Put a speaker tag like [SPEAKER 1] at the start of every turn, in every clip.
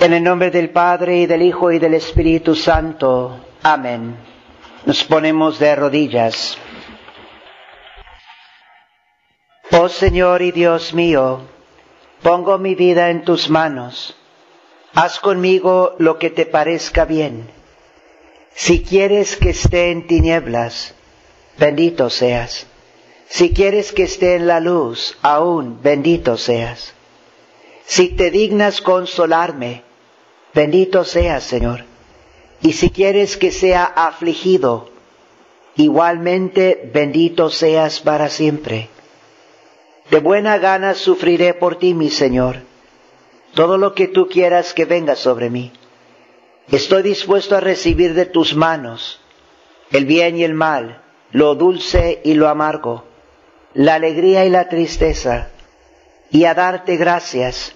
[SPEAKER 1] En el nombre del Padre y del Hijo y del Espíritu Santo. Amén. Nos ponemos de rodillas. Oh Señor y Dios mío, pongo mi vida en tus manos. Haz conmigo lo que te parezca bien. Si quieres que esté en tinieblas, bendito seas. Si quieres que esté en la luz, aún bendito seas. Si te dignas consolarme, bendito seas, Señor. Y si quieres que sea afligido, igualmente bendito seas para siempre. De buena gana sufriré por ti, mi Señor, todo lo que tú quieras que venga sobre mí. Estoy dispuesto a recibir de tus manos el bien y el mal, lo dulce y lo amargo, la alegría y la tristeza, y a darte gracias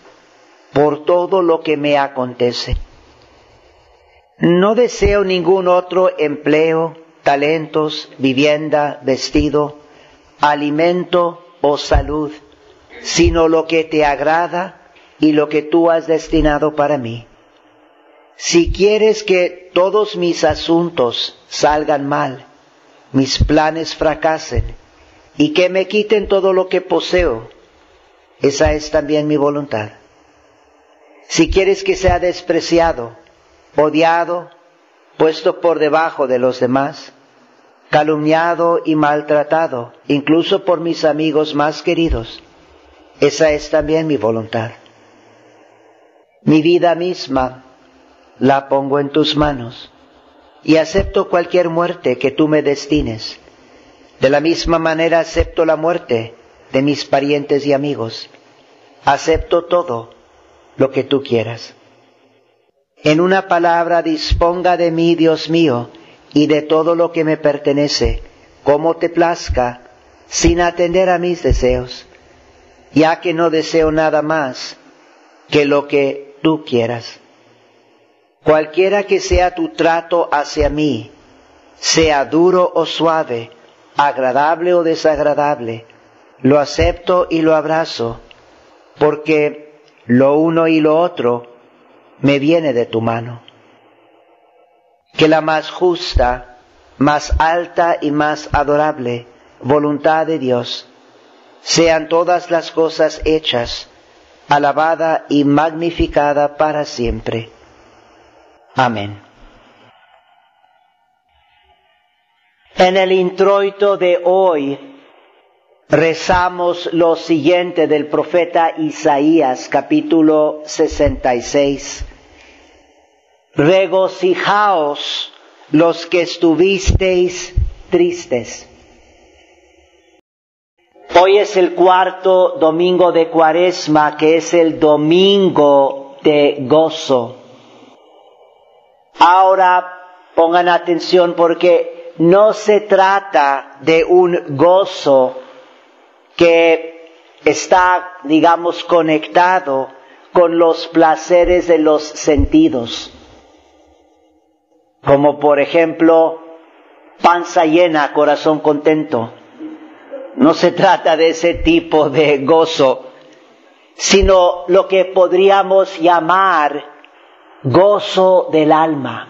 [SPEAKER 1] por todo lo que me acontece. No deseo ningún otro empleo, talentos, vivienda, vestido, alimento o salud, sino lo que te agrada y lo que tú has destinado para mí. Si quieres que todos mis asuntos salgan mal, mis planes fracasen y que me quiten todo lo que poseo, esa es también mi voluntad. Si quieres que sea despreciado, odiado, puesto por debajo de los demás, calumniado y maltratado, incluso por mis amigos más queridos, esa es también mi voluntad. Mi vida misma la pongo en tus manos y acepto cualquier muerte que tú me destines. De la misma manera acepto la muerte de mis parientes y amigos. Acepto todo lo que tú quieras. En una palabra, disponga de mí, Dios mío, y de todo lo que me pertenece, como te plazca, sin atender a mis deseos, ya que no deseo nada más que lo que tú quieras. Cualquiera que sea tu trato hacia mí, sea duro o suave, agradable o desagradable, lo acepto y lo abrazo, porque lo uno y lo otro me viene de tu mano. Que la más justa, más alta y más adorable voluntad de Dios sean todas las cosas hechas, alabada y magnificada para siempre. Amén. En el introito de hoy rezamos lo siguiente del profeta Isaías capítulo 66. Regocijaos los que estuvisteis tristes. Hoy es el cuarto domingo de cuaresma, que es el domingo de gozo. Ahora pongan atención porque no se trata de un gozo que está, digamos, conectado con los placeres de los sentidos, como por ejemplo panza llena, corazón contento. No se trata de ese tipo de gozo, sino lo que podríamos llamar gozo del alma,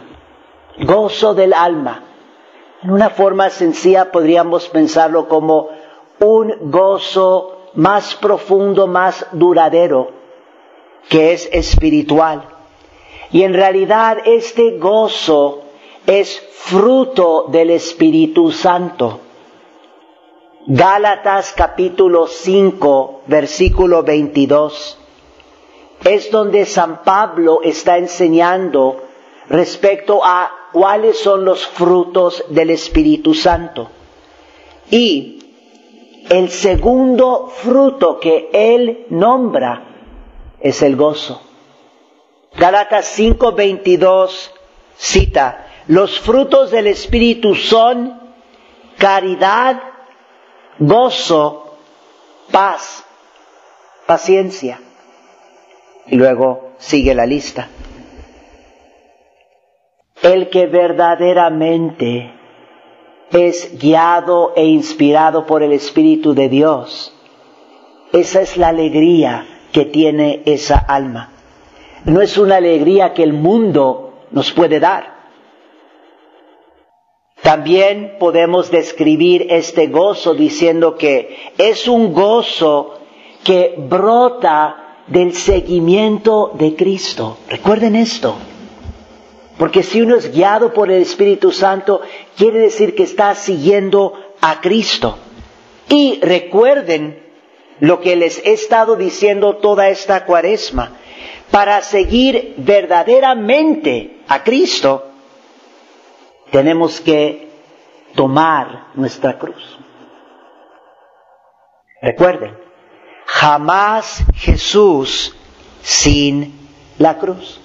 [SPEAKER 1] gozo del alma. En una forma sencilla podríamos pensarlo como un gozo más profundo, más duradero, que es espiritual. Y en realidad este gozo es fruto del Espíritu Santo. Gálatas capítulo 5, versículo 22, es donde San Pablo está enseñando respecto a cuáles son los frutos del Espíritu Santo. Y el segundo fruto que él nombra es el gozo. Galatas 5:22 cita, los frutos del Espíritu son caridad, gozo, paz, paciencia. Y luego sigue la lista. El que verdaderamente es guiado e inspirado por el Espíritu de Dios. Esa es la alegría que tiene esa alma. no es una alegría que el mundo nos puede dar. También podemos describir este gozo diciendo que es un gozo que brota del seguimiento de Cristo. Recuerden esto. Porque si uno es guiado por el Espíritu Santo, quiere decir que está siguiendo a Cristo. Y recuerden lo que les he estado diciendo toda esta cuaresma. Para seguir verdaderamente a Cristo, tenemos que tomar nuestra cruz. Recuerden, jamás Jesús sin la cruz.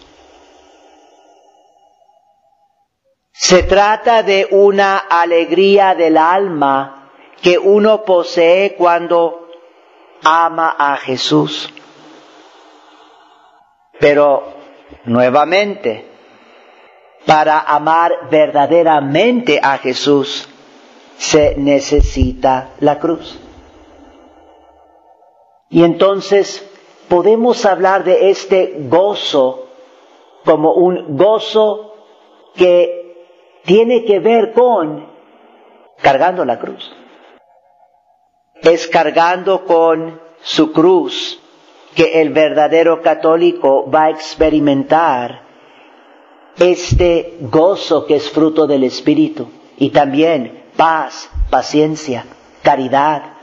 [SPEAKER 1] Se trata de una alegría del alma que uno posee cuando ama a Jesús. Pero, nuevamente, para amar verdaderamente a Jesús se necesita la cruz. Y entonces podemos hablar de este gozo como un gozo que tiene que ver con cargando la cruz. Es cargando con su cruz que el verdadero católico va a experimentar este gozo que es fruto del Espíritu y también paz, paciencia, caridad.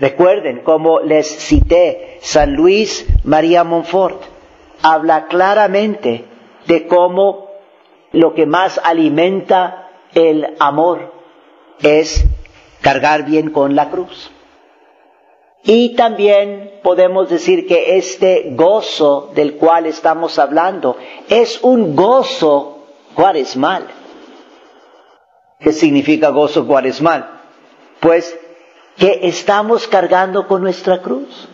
[SPEAKER 1] Recuerden, como les cité, San Luis María Montfort habla claramente de cómo lo que más alimenta el amor es cargar bien con la cruz. Y también podemos decir que este gozo del cual estamos hablando es un gozo cuaresmal. ¿Qué significa gozo cuaresmal? Pues que estamos cargando con nuestra cruz.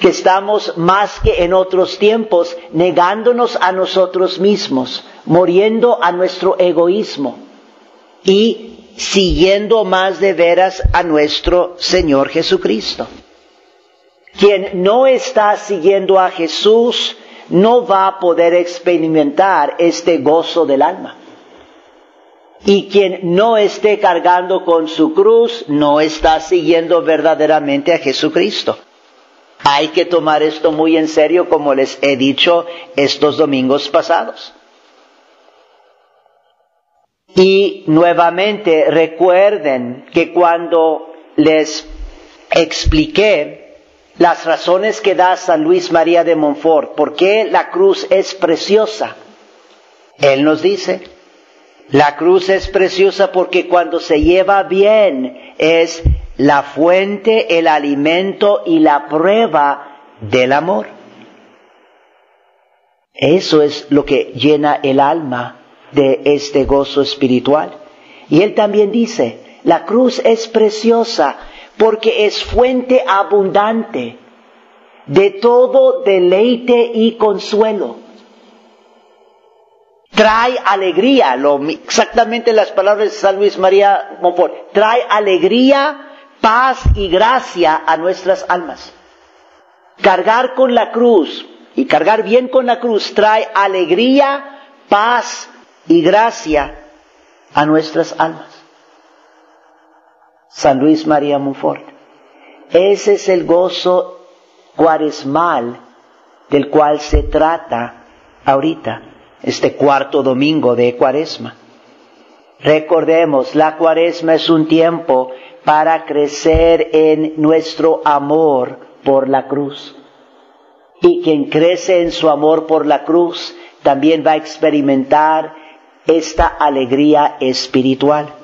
[SPEAKER 1] Que estamos más que en otros tiempos negándonos a nosotros mismos, muriendo a nuestro egoísmo y siguiendo más de veras a nuestro Señor Jesucristo. Quien no está siguiendo a Jesús no va a poder experimentar este gozo del alma. Y quien no esté cargando con su cruz no está siguiendo verdaderamente a Jesucristo. Hay que tomar esto muy en serio como les he dicho estos domingos pasados. Y nuevamente recuerden que cuando les expliqué las razones que da San Luis María de Montfort, por qué la cruz es preciosa, él nos dice, la cruz es preciosa porque cuando se lleva bien es la fuente, el alimento y la prueba del amor. Eso es lo que llena el alma de este gozo espiritual. Y él también dice, la cruz es preciosa porque es fuente abundante de todo deleite y consuelo. Trae alegría, lo, exactamente las palabras de San Luis María Montfort, trae alegría, paz y gracia a nuestras almas. Cargar con la cruz y cargar bien con la cruz trae alegría, paz y gracia a nuestras almas. San Luis María Monfort. Ese es el gozo cuaresmal del cual se trata ahorita, este cuarto domingo de cuaresma. Recordemos, la cuaresma es un tiempo para crecer en nuestro amor por la cruz. Y quien crece en su amor por la cruz también va a experimentar esta alegría espiritual.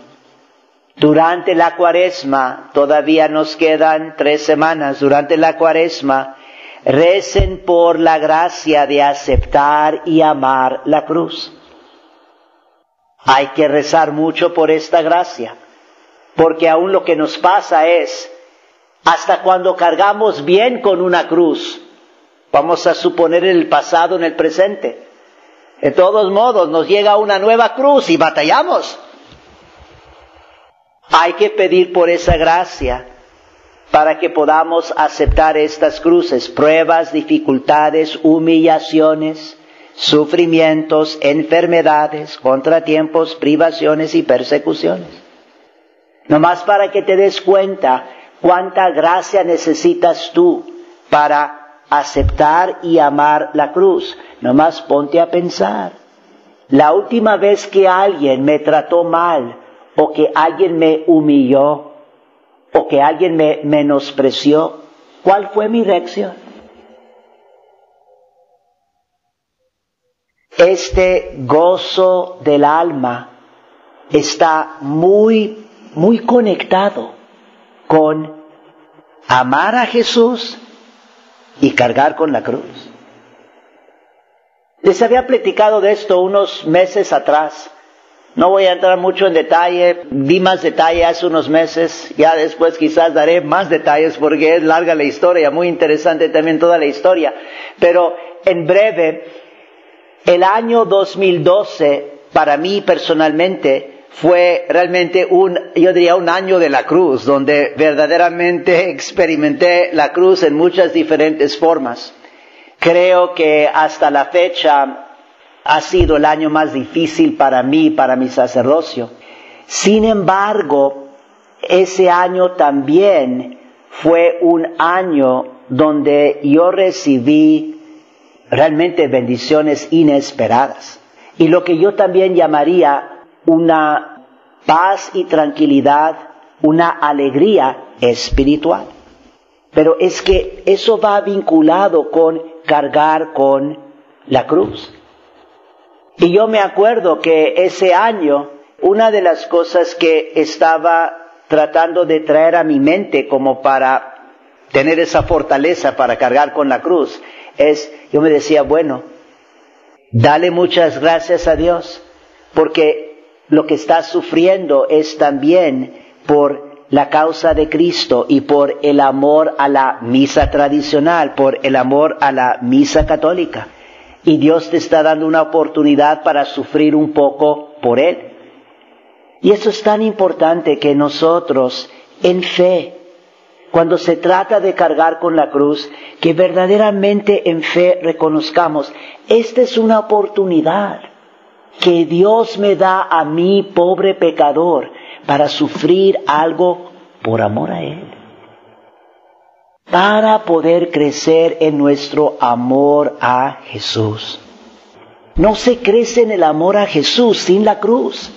[SPEAKER 1] Durante la cuaresma, todavía nos quedan tres semanas, durante la cuaresma, recen por la gracia de aceptar y amar la cruz. Hay que rezar mucho por esta gracia, porque aún lo que nos pasa es, hasta cuando cargamos bien con una cruz, vamos a suponer el pasado, en el presente, de todos modos, nos llega una nueva cruz y batallamos. Hay que pedir por esa gracia para que podamos aceptar estas cruces, pruebas, dificultades, humillaciones, sufrimientos, enfermedades, contratiempos, privaciones y persecuciones. Nomás para que te des cuenta cuánta gracia necesitas tú para aceptar y amar la cruz. Nomás ponte a pensar. La última vez que alguien me trató mal o que alguien me humilló o que alguien me menospreció, ¿cuál fue mi reacción? Este gozo del alma está muy, muy conectado con amar a Jesús y cargar con la cruz. Les había platicado de esto unos meses atrás. No voy a entrar mucho en detalle, di más detalle hace unos meses, ya después quizás daré más detalles porque es larga la historia, muy interesante también toda la historia, pero en breve el año 2012, para mí personalmente, fue realmente un, yo diría, un año de la cruz, donde verdaderamente experimenté la cruz en muchas diferentes formas. Creo que hasta la fecha ha sido el año más difícil para mí, para mi sacerdocio. Sin embargo, ese año también fue un año donde yo recibí realmente bendiciones inesperadas. Y lo que yo también llamaría una paz y tranquilidad, una alegría espiritual. Pero es que eso va vinculado con cargar con la cruz. Y yo me acuerdo que ese año, una de las cosas que estaba tratando de traer a mi mente como para tener esa fortaleza para cargar con la cruz, es, yo me decía, bueno, dale muchas gracias a Dios, porque lo que estás sufriendo es también por la causa de Cristo y por el amor a la misa tradicional, por el amor a la misa católica. Y Dios te está dando una oportunidad para sufrir un poco por Él. Y eso es tan importante que nosotros, en fe, cuando se trata de cargar con la cruz, que verdaderamente en fe reconozcamos, esta es una oportunidad que Dios me da a mí, pobre pecador, para sufrir algo por amor a Él. Para poder crecer en nuestro amor a Jesús. No se crece en el amor a Jesús sin la cruz.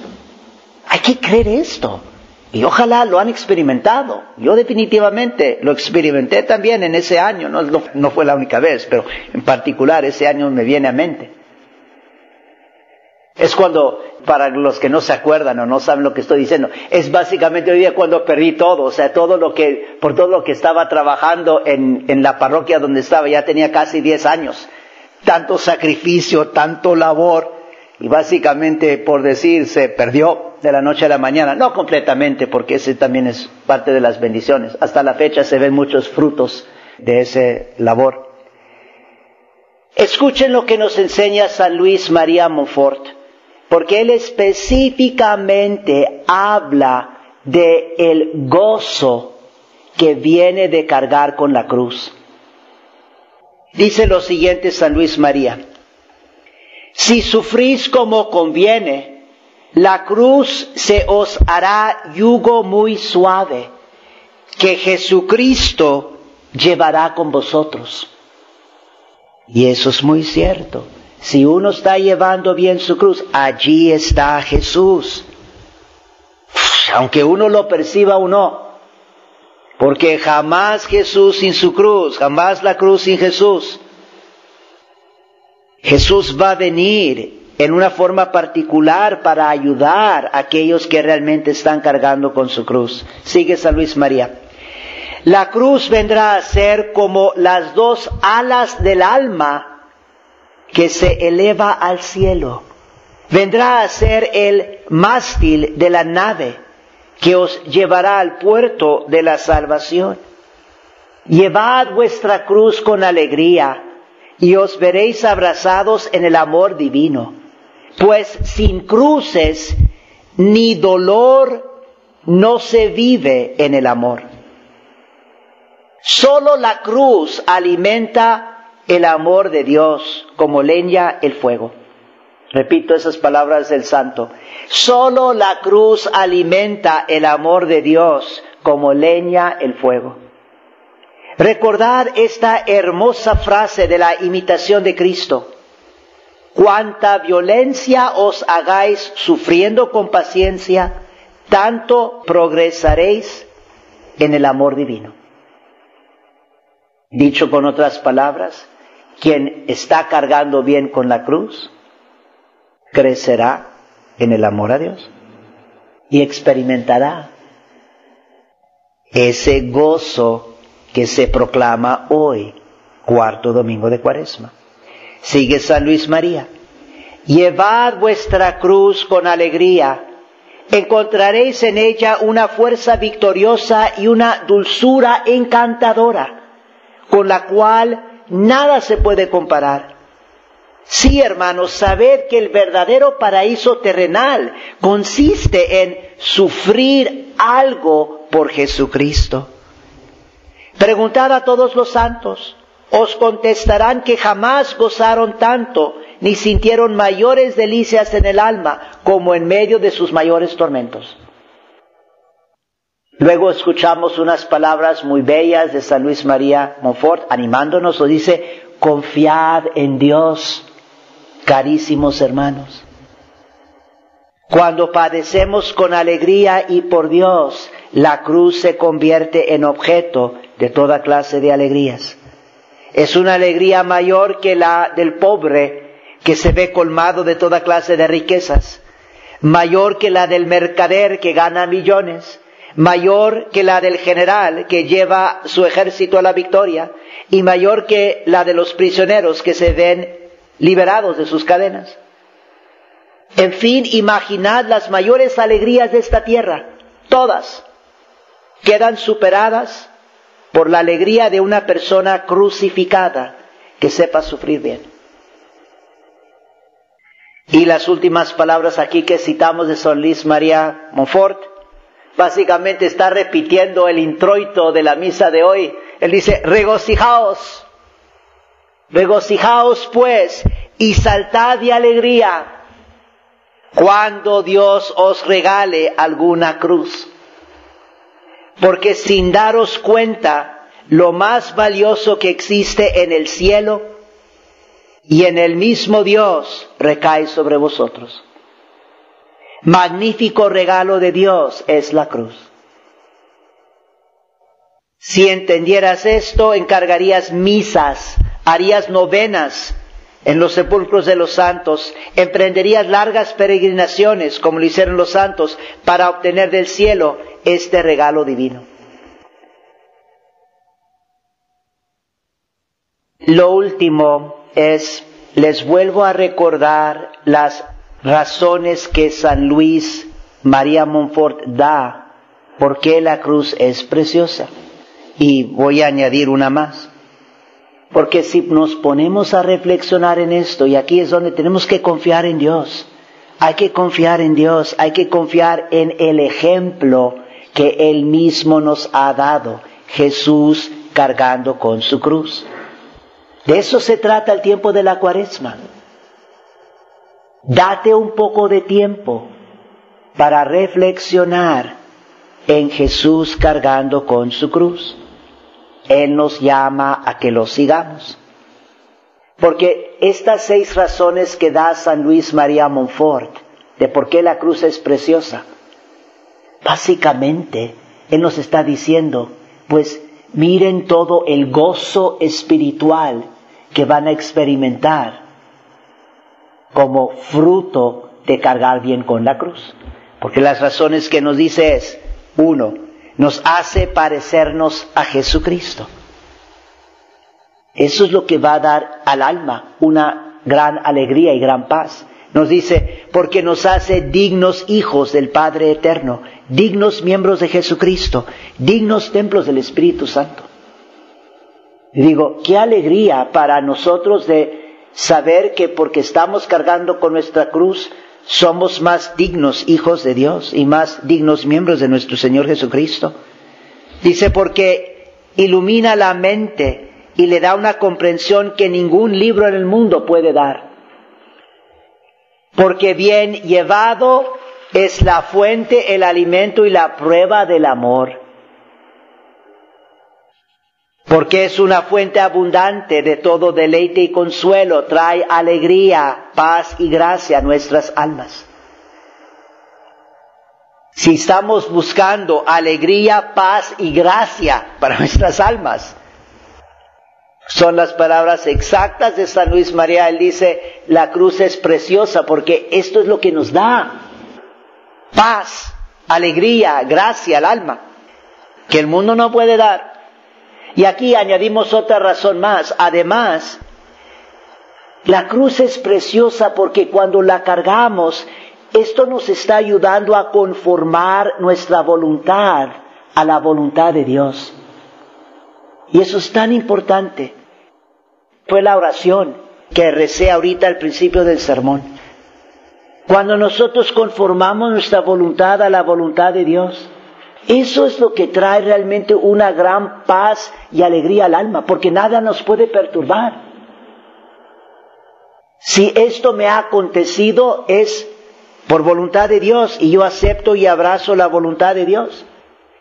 [SPEAKER 1] Hay que creer esto. Y ojalá lo han experimentado. Yo definitivamente lo experimenté también en ese año, no, fue la única vez, pero en particular ese año me viene a mente. Es cuando, para los que no se acuerdan o no saben lo que estoy diciendo, es básicamente hoy día cuando perdí todo, o sea, todo lo que, por todo lo que estaba trabajando en, en la parroquia donde estaba, ya tenía casi 10 años. Tanto sacrificio, tanto labor, y básicamente, por decir, se perdió de la noche a la mañana. No completamente, porque ese también es parte de las bendiciones. Hasta la fecha se ven muchos frutos de ese labor. Escuchen lo que nos enseña San Luis María Montfort, porque él específicamente habla de el gozo que viene de cargar con la cruz. Dice lo siguiente San Luis María. Si sufrís como conviene, la cruz se os hará yugo muy suave, que Jesucristo llevará con vosotros. Y eso es muy cierto. Si uno está llevando bien su cruz, allí está Jesús. Aunque uno lo perciba o no. Porque jamás Jesús sin su cruz, jamás la cruz sin Jesús. Jesús va a venir en una forma particular para ayudar a aquellos que realmente están cargando con su cruz. Sigue San Luis María. La cruz vendrá a ser como las dos alas del alma que se eleva al cielo. Vendrá a ser el mástil de la nave que os llevará al puerto de la salvación. Llevad vuestra cruz con alegría y os veréis abrazados en el amor divino. Pues sin cruces ni dolor no se vive en el amor. Solo la cruz alimenta el amor de Dios como leña el fuego. Repito esas palabras del santo. Solo la cruz alimenta el amor de Dios como leña el fuego. Recordad esta hermosa frase de la imitación de Cristo. Cuanta violencia os hagáis sufriendo con paciencia, tanto progresaréis en el amor divino. Dicho con otras palabras, quien está cargando bien con la cruz, crecerá en el amor a Dios y experimentará ese gozo que se proclama hoy, cuarto domingo de Cuaresma. Sigue San Luis María. Llevad vuestra cruz con alegría. Encontraréis en ella una fuerza victoriosa y una dulzura encantadora, con la cual nada se puede comparar. Sí, hermanos, sabed que el verdadero paraíso terrenal consiste en sufrir algo por Jesucristo. Preguntad a todos los santos, os contestarán que jamás gozaron tanto ni sintieron mayores delicias en el alma como en medio de sus mayores tormentos. Luego escuchamos unas palabras muy bellas de San Luis María Montfort animándonos, o dice, confiad en Dios, carísimos hermanos. Cuando padecemos con alegría y por Dios, la cruz se convierte en objeto de toda clase de alegrías. Es una alegría mayor que la del pobre que se ve colmado de toda clase de riquezas, mayor que la del mercader que gana millones, mayor que la del general que lleva su ejército a la victoria y mayor que la de los prisioneros que se ven liberados de sus cadenas. En fin, imaginad las mayores alegrías de esta tierra, todas, quedan superadas por la alegría de una persona crucificada que sepa sufrir bien. Y las últimas palabras aquí que citamos de Luis María Montfort, básicamente está repitiendo el introito de la misa de hoy. Él dice, regocijaos, regocijaos pues y saltad de alegría cuando Dios os regale alguna cruz porque sin daros cuenta, lo más valioso que existe en el cielo y en el mismo Dios recae sobre vosotros. Magnífico regalo de Dios es la cruz. Si entendieras esto, encargarías misas, harías novenas en los sepulcros de los santos, emprenderías largas peregrinaciones, como lo hicieron los santos, para obtener del cielo este regalo divino. Lo último es, les vuelvo a recordar las razones que San Luis María Montfort da por qué la cruz es preciosa. Y voy a añadir una más. Porque si nos ponemos a reflexionar en esto, y aquí es donde tenemos que confiar en Dios, hay que confiar en Dios, hay que confiar en el ejemplo que Él mismo nos ha dado, Jesús cargando con su cruz. De eso se trata el tiempo de la cuaresma. Date un poco de tiempo para reflexionar en Jesús cargando con su cruz. Él nos llama a que lo sigamos. Porque estas seis razones que da San Luis María Montfort de por qué la cruz es preciosa, básicamente Él nos está diciendo, pues miren todo el gozo espiritual que van a experimentar como fruto de cargar bien con la cruz. Porque las razones que nos dice es, uno, nos hace parecernos a Jesucristo. Eso es lo que va a dar al alma una gran alegría y gran paz. Nos dice, porque nos hace dignos hijos del Padre Eterno, dignos miembros de Jesucristo, dignos templos del Espíritu Santo. Y digo, qué alegría para nosotros de saber que porque estamos cargando con nuestra cruz, somos más dignos hijos de Dios y más dignos miembros de nuestro Señor Jesucristo. Dice, porque ilumina la mente y le da una comprensión que ningún libro en el mundo puede dar. Porque bien llevado es la fuente, el alimento y la prueba del amor. Porque es una fuente abundante de todo deleite y consuelo, trae alegría, paz y gracia a nuestras almas. Si estamos buscando alegría, paz y gracia para nuestras almas, son las palabras exactas de San Luis María. Él dice, la cruz es preciosa porque esto es lo que nos da paz, alegría, gracia al alma, que el mundo no puede dar. Y aquí añadimos otra razón más. Además, la cruz es preciosa porque cuando la cargamos, esto nos está ayudando a conformar nuestra voluntad a la voluntad de Dios. Y eso es tan importante. Fue la oración que recé ahorita al principio del sermón. Cuando nosotros conformamos nuestra voluntad a la voluntad de Dios, eso es lo que trae realmente una gran paz y alegría al alma, porque nada nos puede perturbar. Si esto me ha acontecido es por voluntad de Dios y yo acepto y abrazo la voluntad de Dios.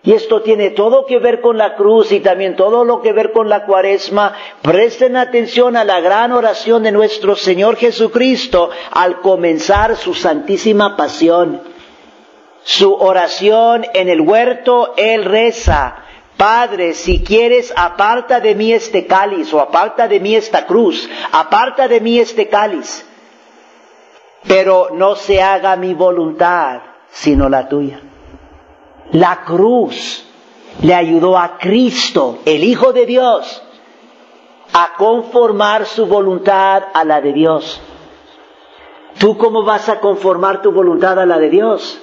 [SPEAKER 1] Y esto tiene todo que ver con la cruz y también todo lo que ver con la cuaresma. Presten atención a la gran oración de nuestro Señor Jesucristo al comenzar su santísima pasión. Su oración en el huerto, Él reza, Padre, si quieres, aparta de mí este cáliz o aparta de mí esta cruz, aparta de mí este cáliz, pero no se haga mi voluntad, sino la tuya. La cruz le ayudó a Cristo, el Hijo de Dios, a conformar su voluntad a la de Dios. ¿Tú cómo vas a conformar tu voluntad a la de Dios?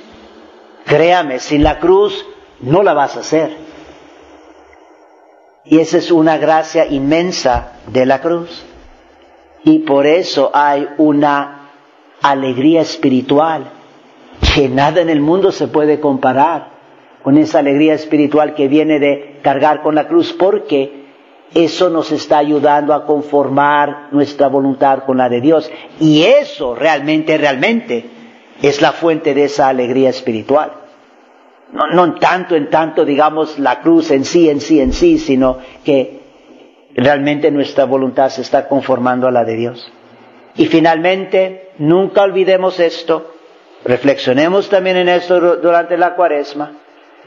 [SPEAKER 1] Créame, sin la cruz no la vas a hacer. Y esa es una gracia inmensa de la cruz. Y por eso hay una alegría espiritual que nada en el mundo se puede comparar con esa alegría espiritual que viene de cargar con la cruz, porque eso nos está ayudando a conformar nuestra voluntad con la de Dios. Y eso realmente, realmente es la fuente de esa alegría espiritual. No, no tanto en tanto, digamos, la cruz en sí, en sí, en sí, sino que realmente nuestra voluntad se está conformando a la de Dios. Y finalmente, nunca olvidemos esto, reflexionemos también en esto durante la cuaresma,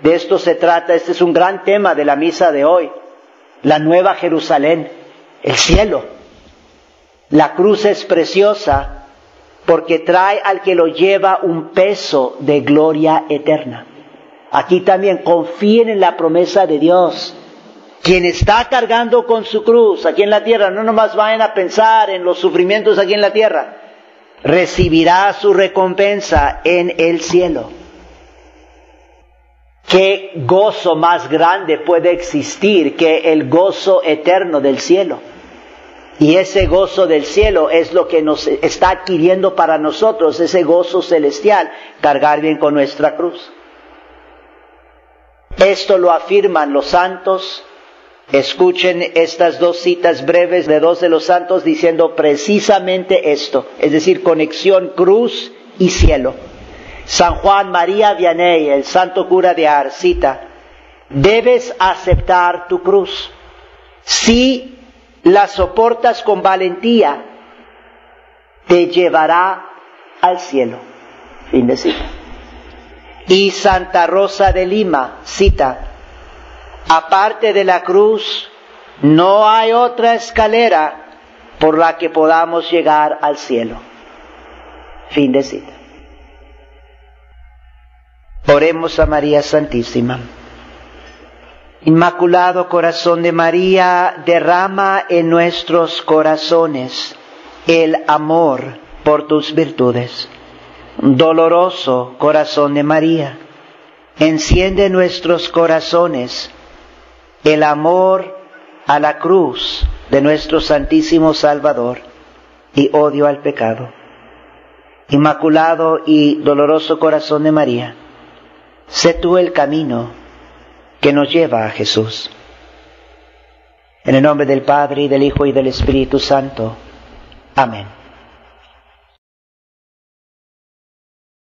[SPEAKER 1] de esto se trata, este es un gran tema de la misa de hoy. La nueva Jerusalén, el cielo. La cruz es preciosa porque trae al que lo lleva un peso de gloria eterna. Aquí también confíen en la promesa de Dios. Quien está cargando con su cruz aquí en la tierra, no nomás vayan a pensar en los sufrimientos aquí en la tierra, recibirá su recompensa en el cielo. ¿Qué gozo más grande puede existir que el gozo eterno del cielo? Y ese gozo del cielo es lo que nos está adquiriendo para nosotros, ese gozo celestial, cargar bien con nuestra cruz. Esto lo afirman los santos. Escuchen estas dos citas breves de dos de los santos diciendo precisamente esto, es decir, conexión cruz y cielo. San Juan María Vianney, el santo cura de Arcita, debes aceptar tu cruz. Si la soportas con valentía, te llevará al cielo. Fin de cita. Y Santa Rosa de Lima cita, aparte de la cruz, no hay otra escalera por la que podamos llegar al cielo. Fin de cita. Oremos a María Santísima. Inmaculado Corazón de María, derrama en nuestros corazones el amor por tus virtudes. Doloroso Corazón de María, enciende nuestros corazones el amor a la cruz de nuestro Santísimo Salvador y odio al pecado. Inmaculado y doloroso Corazón de María, Sé tú el camino que nos lleva a Jesús. En el nombre del Padre y del Hijo y del Espíritu Santo. Amén.